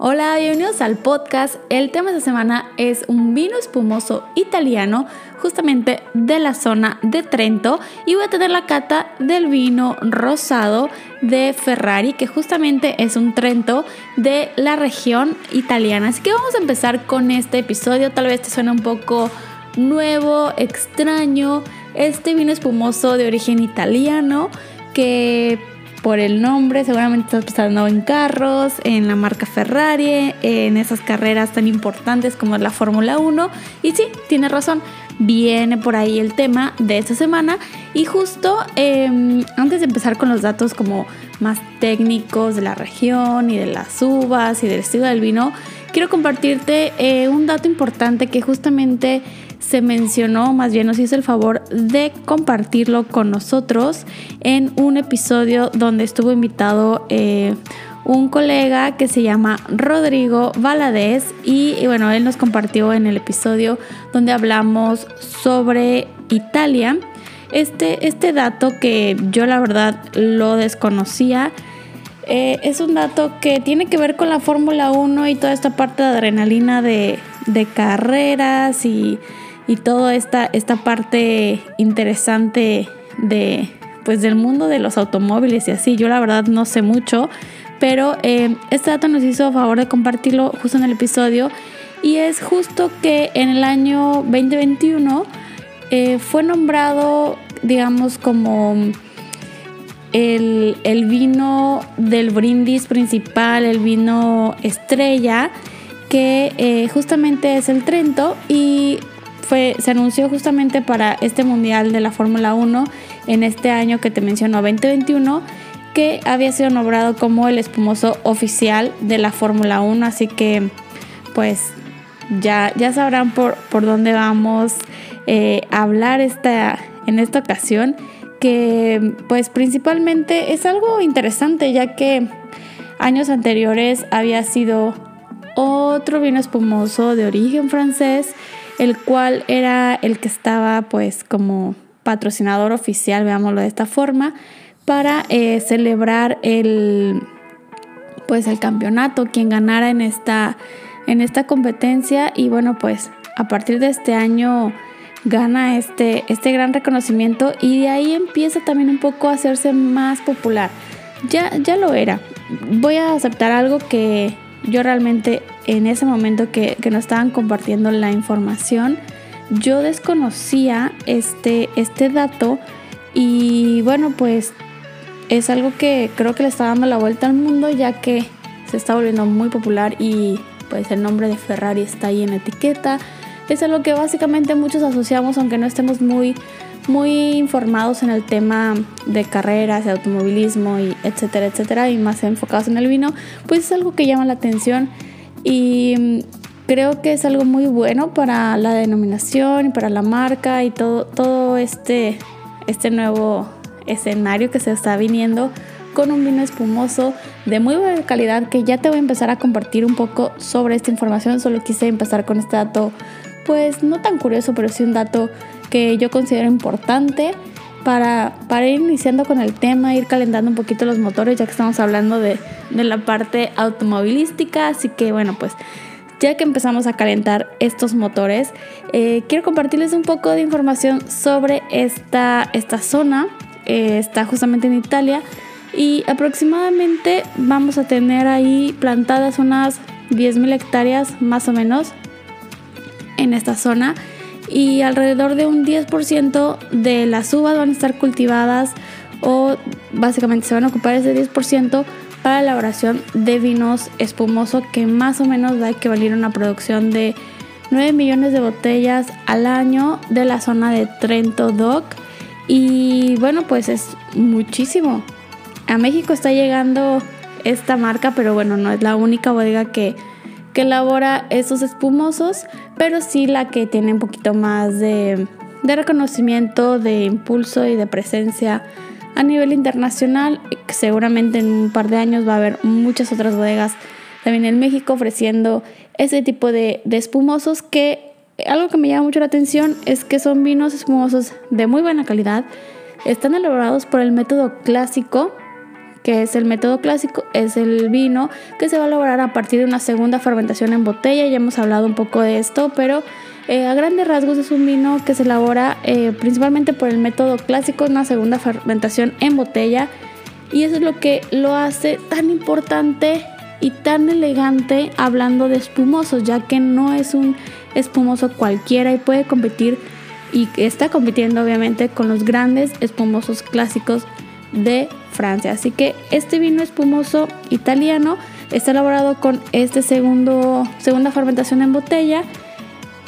Hola, bienvenidos al podcast. El tema de esta semana es un vino espumoso italiano, justamente de la zona de Trento. Y voy a tener la cata del vino rosado de Ferrari, que justamente es un Trento de la región italiana. Así que vamos a empezar con este episodio. Tal vez te suene un poco nuevo, extraño. Este vino espumoso de origen italiano que por el nombre, seguramente estás pensando en carros, en la marca Ferrari, en esas carreras tan importantes como la Fórmula 1. Y sí, tiene razón, viene por ahí el tema de esta semana. Y justo em, antes de empezar con los datos como más técnicos de la región y de las uvas y del estilo del vino, quiero compartirte eh, un dato importante que justamente se mencionó, más bien nos hizo el favor de compartirlo con nosotros en un episodio donde estuvo invitado eh, un colega que se llama Rodrigo Valadez y, y, bueno, él nos compartió en el episodio donde hablamos sobre Italia. Este, este dato que yo la verdad lo desconocía. Eh, es un dato que tiene que ver con la Fórmula 1 y toda esta parte de adrenalina de, de carreras y y toda esta, esta parte interesante de, pues, del mundo de los automóviles y así. Yo la verdad no sé mucho, pero eh, este dato nos hizo favor de compartirlo justo en el episodio y es justo que en el año 2021 eh, fue nombrado, digamos, como el, el, vino del brindis principal, el vino estrella, que eh, justamente es el Trento y se anunció justamente para este Mundial de la Fórmula 1 en este año que te mencionó 2021 que había sido nombrado como el espumoso oficial de la Fórmula 1 así que pues ya, ya sabrán por, por dónde vamos eh, a hablar esta, en esta ocasión que pues principalmente es algo interesante ya que años anteriores había sido otro vino espumoso de origen francés el cual era el que estaba pues como patrocinador oficial, veámoslo de esta forma, para eh, celebrar el pues el campeonato, quien ganara en esta, en esta competencia. Y bueno pues a partir de este año gana este, este gran reconocimiento y de ahí empieza también un poco a hacerse más popular. Ya, ya lo era. Voy a aceptar algo que yo realmente en ese momento que, que nos estaban compartiendo la información, yo desconocía este, este dato y bueno, pues es algo que creo que le está dando la vuelta al mundo ya que se está volviendo muy popular y pues el nombre de Ferrari está ahí en la etiqueta. Es algo que básicamente muchos asociamos aunque no estemos muy muy informados en el tema de carreras, de automovilismo y etcétera, etcétera, y más enfocados en el vino, pues es algo que llama la atención y mm, creo que es algo muy bueno para la denominación y para la marca y todo, todo este, este nuevo escenario que se está viniendo con un vino espumoso de muy buena calidad que ya te voy a empezar a compartir un poco sobre esta información. Solo quise empezar con este dato, pues no tan curioso, pero sí un dato que yo considero importante para, para ir iniciando con el tema, ir calentando un poquito los motores, ya que estamos hablando de, de la parte automovilística. Así que bueno, pues ya que empezamos a calentar estos motores, eh, quiero compartirles un poco de información sobre esta, esta zona. Eh, está justamente en Italia y aproximadamente vamos a tener ahí plantadas unas 10.000 hectáreas más o menos en esta zona y alrededor de un 10% de las uvas van a estar cultivadas o básicamente se van a ocupar ese 10% para la elaboración de vinos espumosos que más o menos va a equivaler a una producción de 9 millones de botellas al año de la zona de Trento Dock. Y bueno pues es muchísimo. A México está llegando esta marca pero bueno no es la única bodega que que elabora esos espumosos, pero sí la que tiene un poquito más de, reconocimiento, de impulso y de presencia a nivel internacional. Seguramente en un par de años va a haber muchas otras bodegas también en México ofreciendo ese tipo de espumosos que algo que me llama mucho la atención es que son vinos espumosos de muy buena calidad. Están elaborados por el método clásico, que es el método clásico, es el vino que se va a elaborar a partir de una segunda fermentación en botella. Ya hemos hablado un poco de esto, pero eh, a grandes rasgos es un vino que se elabora eh, principalmente por el método clásico, una segunda fermentación en botella. Y eso es lo que lo hace tan importante y tan elegante hablando de espumosos, ya que no es un espumoso cualquiera y puede competir y está compitiendo obviamente con los grandes espumosos clásicos de Francia. Así que este vino espumoso italiano está elaborado con este segundo segunda fermentación en botella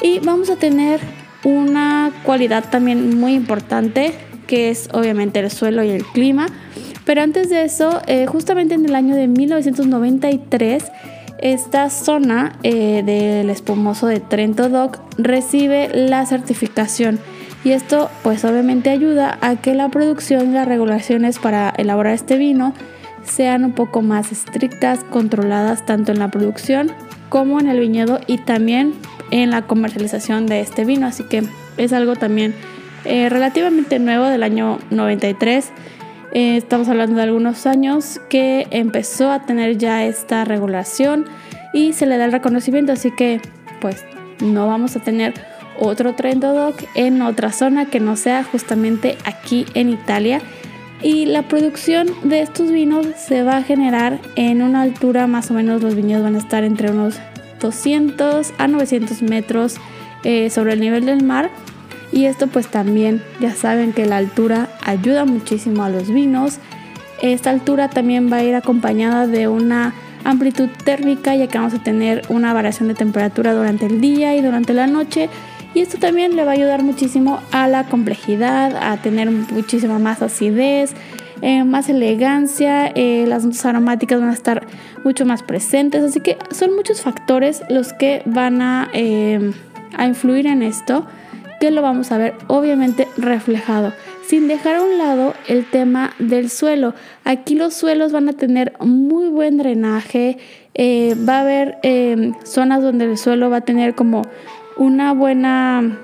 y vamos a tener una cualidad también muy importante que es obviamente el suelo y el clima. Pero antes de eso, eh, justamente en el año de 1993, esta zona eh, del espumoso de Trento Dock recibe la certificación y esto pues obviamente ayuda a que la producción y las regulaciones para elaborar este vino sean un poco más estrictas, controladas tanto en la producción como en el viñedo y también en la comercialización de este vino. Así que es algo también eh, relativamente nuevo del año 93. Eh, estamos hablando de algunos años que empezó a tener ya esta regulación y se le da el reconocimiento. Así que pues no vamos a tener otro Trento Doc en otra zona que no sea justamente aquí en Italia. Y la producción de estos vinos se va a generar en una altura más o menos, los viñedos van a estar entre unos 200 a 900 metros eh, sobre el nivel del mar. Y esto pues también ya saben que la altura ayuda muchísimo a los vinos. Esta altura también va a ir acompañada de una amplitud térmica ya que vamos a tener una variación de temperatura durante el día y durante la noche. Y esto también le va a ayudar muchísimo a la complejidad, a tener muchísima más acidez, eh, más elegancia, eh, las notas aromáticas van a estar mucho más presentes, así que son muchos factores los que van a, eh, a influir en esto, que lo vamos a ver obviamente reflejado, sin dejar a un lado el tema del suelo. Aquí los suelos van a tener muy buen drenaje, va a haber zonas donde el suelo va a tener como una buena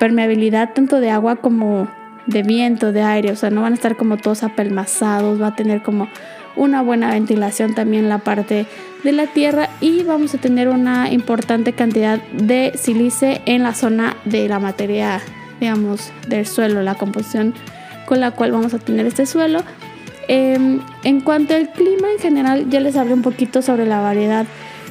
permeabilidad tanto de agua como de viento, de aire, o sea, no van a estar como todos apelmazados, va a tener como una buena ventilación también la parte de la tierra y vamos a tener una importante cantidad de sílice en la zona de la materia, digamos, del suelo, la composición con la cual vamos a tener este suelo. Em, en cuanto al clima en general, ya les hablé un poquito sobre la variedad,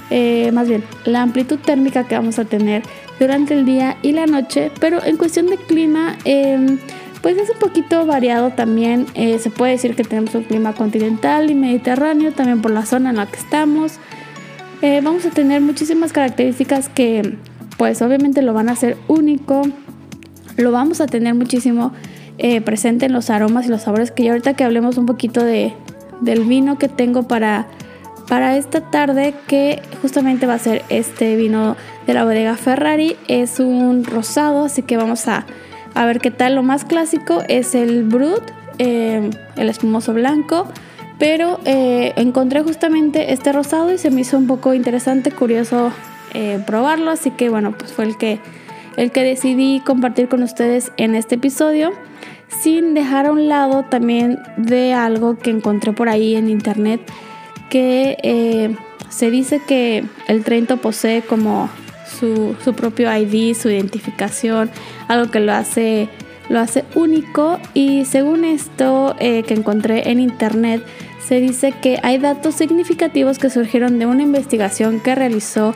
eh, más bien la amplitud térmica que vamos a tener durante el día y la noche, pero en cuestión de clima, eh, pues es un poquito variado también. Eh, se puede decir que tenemos un clima continental y mediterráneo, también por la zona en la que estamos. Eh, vamos a tener muchísimas características que pues obviamente lo van a hacer único. Lo vamos a tener muchísimo presente en los aromas y los sabores que ya ahorita que hablemos un poquito de, del vino que tengo para, para esta tarde que justamente va a ser este vino de la bodega Ferrari. Es un rosado, así que vamos a a ver qué tal. Lo más clásico es el Brut, eh, el espumoso blanco. Pero eh, encontré justamente este rosado y se me hizo un poco interesante, curioso eh, probarlo. Así que bueno, pues fue el que, el que decidí compartir con ustedes en este episodio. Sin dejar a un lado también de algo que encontré por ahí en internet. Que se dice que el Trento posee como su, su propio ID, su identificación algo que lo hace, lo hace único y según esto eh, que encontré en internet, se dice que hay datos significativos que surgieron de una investigación que realizó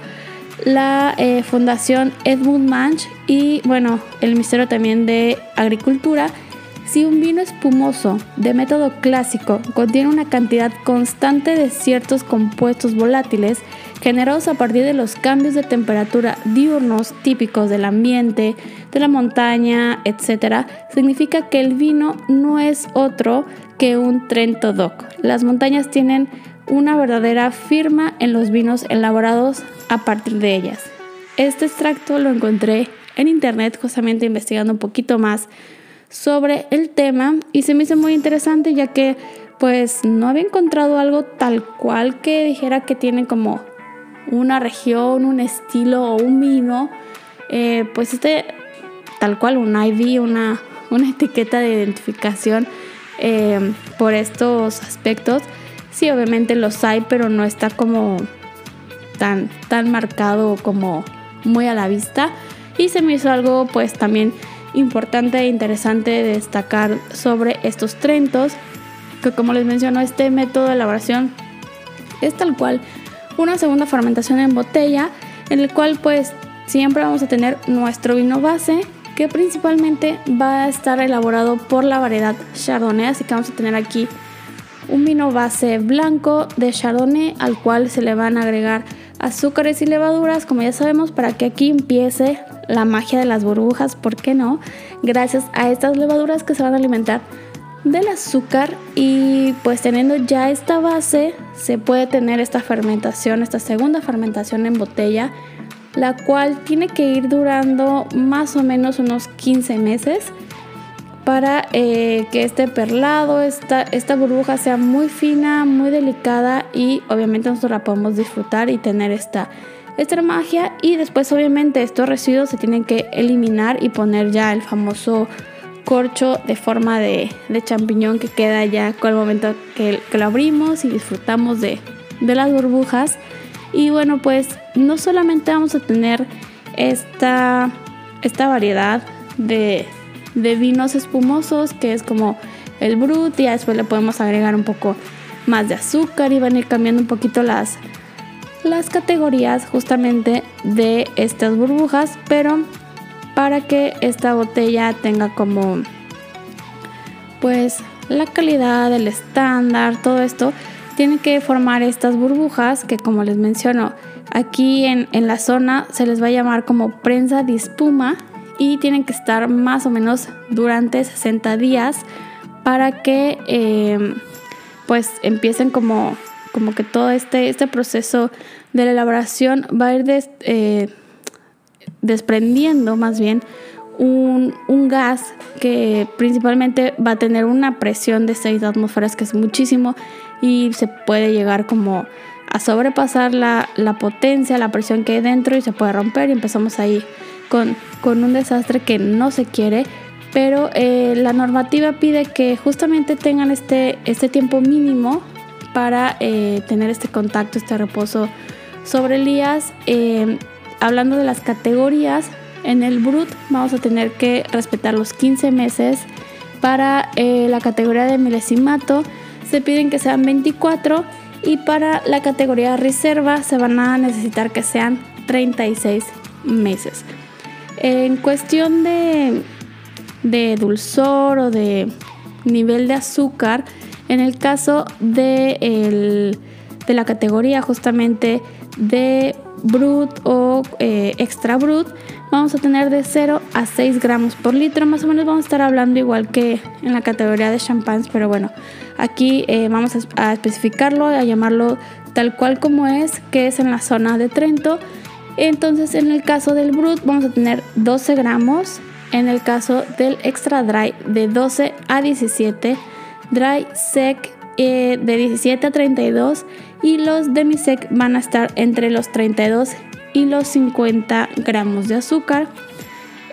la eh, Fundación Edmund Munch y bueno, el Ministerio también de Agricultura. Si un vino espumoso de método clásico contiene una cantidad constante de ciertos compuestos volátiles, generados a partir de los cambios de temperatura diurnos típicos del ambiente, de la montaña, etc., significa que el vino no es otro que un Trento Doc. Las montañas tienen una verdadera firma en los vinos elaborados a partir de ellas. Este extracto lo encontré en internet justamente investigando un poquito más sobre el tema y se me hizo muy interesante ya que pues no había encontrado algo tal cual que dijera que tiene como una región, un estilo o un vino. Eh, pues este tal cual un IV, una, una etiqueta de identificación eh, por estos aspectos. Sí, obviamente los hay, pero no está como tan, tan marcado como muy a la vista. Y se me hizo algo pues también importante e interesante destacar sobre estos trentos que como les menciono, este método de elaboración es tal cual una segunda fermentación en botella, en el cual pues siempre vamos a tener nuestro vino base, que principalmente va a estar elaborado por la variedad Chardonnay, así que vamos a tener aquí un vino base blanco de Chardonnay al cual se le van a agregar azúcares y levaduras, como ya sabemos, para que aquí empiece la magia de las burbujas, ¿por qué no? Gracias a estas levaduras que se van a alimentar del azúcar y pues teniendo ya esta base se puede tener esta fermentación, esta segunda fermentación en botella, la cual tiene que ir durando más o menos unos 15 meses para eh, que este perlado, esta, esta burbuja sea muy fina, muy delicada y obviamente nosotros la podemos disfrutar y tener esta, esta magia y después obviamente estos residuos se tienen que eliminar y poner ya el famoso corcho de forma de, champiñón que queda ya con el momento que, lo abrimos y disfrutamos de, las burbujas. Y bueno, pues no solamente vamos a tener esta, esta variedad de, vinos espumosos, que es como el brut, y después le podemos agregar un poco más de azúcar y van a ir cambiando un poquito las, las categorías justamente de estas burbujas, pero para que esta botella tenga como pues la calidad, el estándar, todo esto tiene que formar estas burbujas que como les menciono aquí en, la zona se les va a llamar como prensa de espuma y tienen que estar más o menos durante 60 días para que em, pues empiecen como, como que todo este, este proceso de la elaboración va a ir de, eh, desprendiendo más bien un, gas que principalmente va a tener una presión de 6 atmósferas que es muchísimo y se puede llegar como a sobrepasar la, potencia, la presión que hay dentro y se puede romper y empezamos ahí con, con un desastre que no se quiere. Pero eh, la normativa pide que justamente tengan este, este tiempo mínimo para eh, tener este contacto, este reposo sobre el IAS. Eh, hablando de las categorías, en el Brut vamos a tener que respetar los 15 meses. Para eh, la categoría de milesimato se piden que sean 24 y para la categoría reserva se van a necesitar que sean 36 meses. En cuestión de, de dulzor o de nivel de azúcar, en el caso de, de la categoría justamente de brut o eh, extra brut, vamos a tener de 0 a 6 gramos por litro. Más o menos vamos a estar hablando igual que en la categoría de champans, pero bueno, aquí eh, vamos a, especificarlo, a llamarlo tal cual como es, que es en la zona de Trento. Entonces, en el caso del brut, vamos a tener 12 gramos. En el caso del extra dry, de 12 a 17. Dry sec eh, de 17 a 32 y los demisec van a estar entre los 32 y los 50 gramos de azúcar.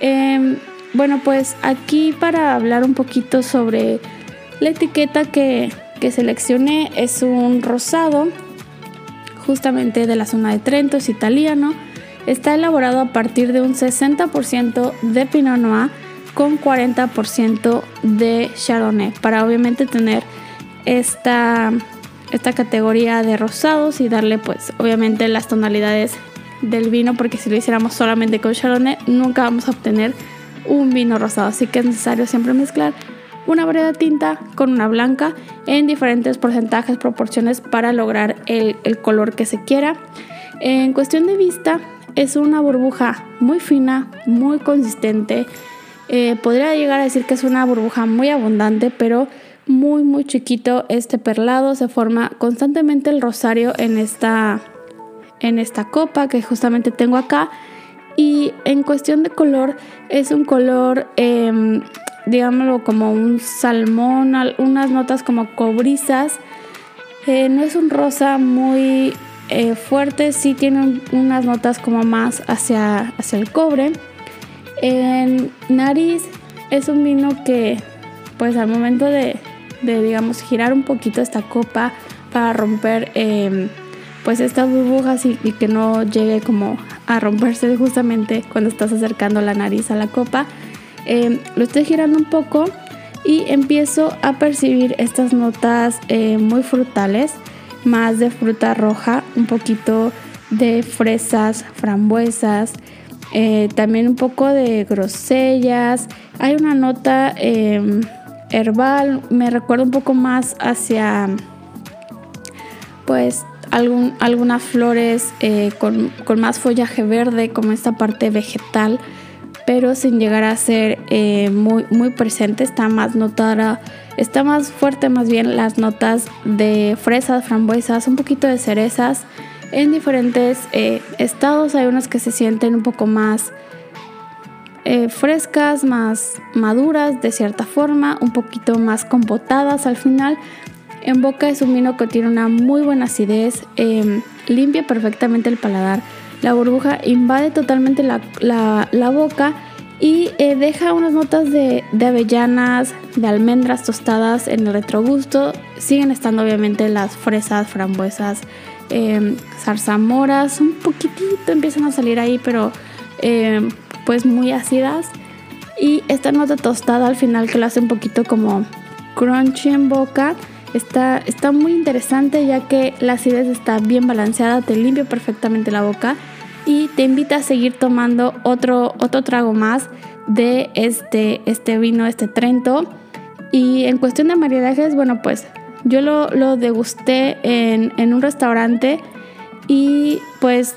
Em, bueno, pues aquí para hablar un poquito sobre la etiqueta que, que seleccioné es un rosado, justamente de la zona de Trento, es italiano. Está elaborado a partir de un 60% de Pinot Noir con 40% de Chardonnay, para obviamente tener esta esta categoría de rosados y darle pues obviamente las tonalidades del vino porque si lo hiciéramos solamente con Chardonnay nunca vamos a obtener un vino rosado así que es necesario siempre mezclar una variedad tinta con una blanca en diferentes porcentajes, proporciones para lograr el, color que se quiera. En cuestión de vista, es una burbuja muy fina, muy consistente. Eh, podría llegar a decir que es una burbuja muy abundante, pero muy muy chiquito este perlado, se forma constantemente el rosario en esta, en esta copa que justamente tengo acá. Y en cuestión de color, es un color, eh, digámoslo, como un salmón, unas notas como cobrizas. Eh, no es un rosa muy eh, fuerte, sí tiene unas notas como más hacia, hacia el cobre. En nariz es un vino que, pues al momento de, de digamos, girar un poquito esta copa para romper em, pues estas burbujas y, que no llegue como a romperse justamente cuando estás acercando la nariz a la copa. Em, lo estoy girando un poco y empiezo a percibir estas notas eh, muy frutales, más de fruta roja, un poquito de fresas, frambuesas, eh, también un poco de grosellas. Hay una nota em, herbal, me recuerda un poco más hacia pues algún, algunas flores eh, con, más follaje verde, como esta parte vegetal, pero sin llegar a ser eh, muy, muy presente, está más notada, está más fuerte más bien las notas de fresas, frambuesas, un poquito de cerezas. En diferentes eh, estados hay unas que se sienten un poco más frescas, más maduras de cierta forma, un poquito más compotadas al final, en boca es un vino que tiene una muy buena acidez, em, limpia perfectamente el paladar. La burbuja invade totalmente la, boca y eh, deja unas notas de, avellanas, de almendras tostadas en el retrogusto. Siguen estando obviamente las fresas, frambuesas, eh, zarzamoras, un poquitito empiezan a salir ahí, pero em, pues muy ácidas. Y esta nota tostada al final que lo hace un poquito como crunchy en boca Está, está muy interesante ya que la acidez está bien balanceada, te limpia perfectamente la boca y te invita a seguir tomando otro, otro trago más de este, este vino, este Trento. Y en cuestión de maridajes, bueno, pues yo lo, lo degusté en, en un restaurante y pues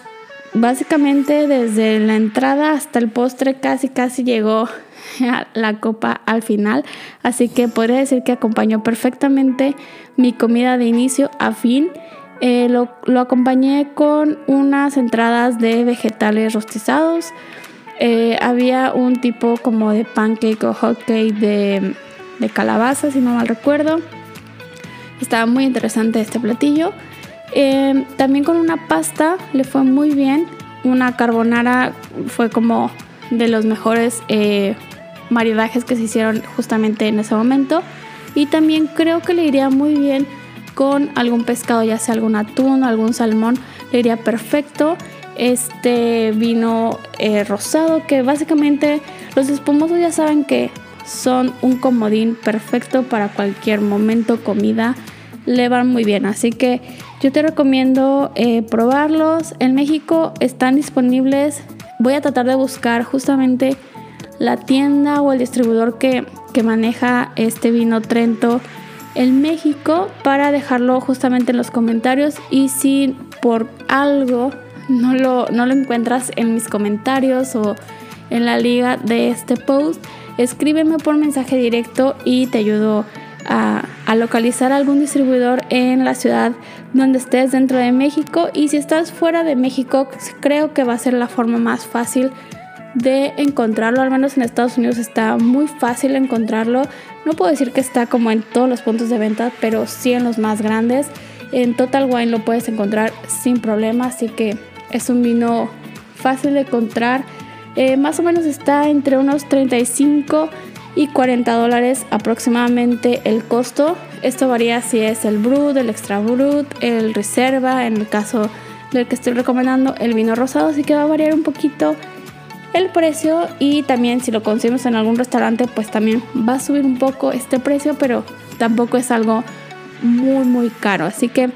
básicamente desde la entrada hasta el postre casi casi llegó la copa al final, así que podría decir que acompañó perfectamente mi comida de inicio a fin. Eh, lo, acompañé con unas entradas de vegetales rostizados. Eh, había un tipo como de pancake o hot cake de, de calabaza, si no mal recuerdo. Estaba muy interesante este platillo. Eh, también con una pasta le fue muy bien. Una carbonara fue como de los mejores maridajes que se hicieron justamente en ese momento. Y también creo que le iría muy bien con algún pescado, ya sea algún atún algún salmón, le iría perfecto. Este vino eh, rosado que básicamente los espumosos ya saben que son un comodín perfecto para cualquier momento, comida, le van muy bien. Así que yo te recomiendo eh, probarlos. En México están disponibles. Voy a tratar de buscar justamente la tienda o el distribuidor que, maneja este vino Trento en México para dejarlo justamente en los comentarios y si por algo no lo, no lo encuentras en mis comentarios o en la liga de este post, escríbeme por mensaje directo y te ayudo a, a, localizar algún distribuidor en la ciudad donde estés dentro de México y si estás fuera de México creo que va a ser la forma más fácil de encontrarlo, al menos en Estados Unidos está muy fácil encontrarlo. No puedo decir que está como en todos los puntos de venta, pero sí en los más grandes. En Total Wine lo puedes encontrar sin problema, así que es un vino fácil de encontrar. Eh, más o menos está entre unos 35 y 40 dólares aproximadamente el costo. Esto varía si es el Brut, el Extra Brut, el Reserva, en el caso del que estoy recomendando el vino rosado, así que va a variar un poquito el precio y también si lo consumimos en algún restaurante pues también va a subir un poco este precio pero tampoco es algo muy muy caro así que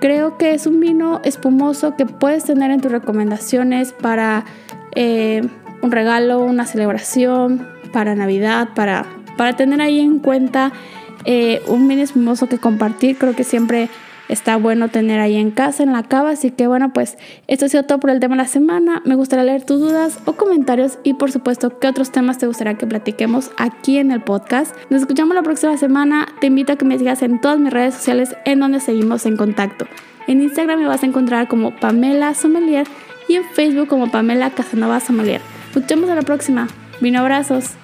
creo que es un vino espumoso que puedes tener en tus recomendaciones para eh, un regalo una celebración para navidad para, para tener ahí en cuenta eh, un vino espumoso que compartir creo que siempre está bueno tener ahí en casa, en la cava. Así que bueno, pues esto ha sido todo por el tema de la semana. Me gustaría leer tus dudas o comentarios y por supuesto qué otros temas te gustaría que platiquemos aquí en el podcast. Nos escuchamos la próxima semana. Te invito a que me sigas en todas mis redes sociales en donde seguimos en contacto. En Instagram me vas a encontrar como Pamela Sommelier y en Facebook como Pamela Casanova Sommelier. Nos vemos a la próxima. Vino abrazos.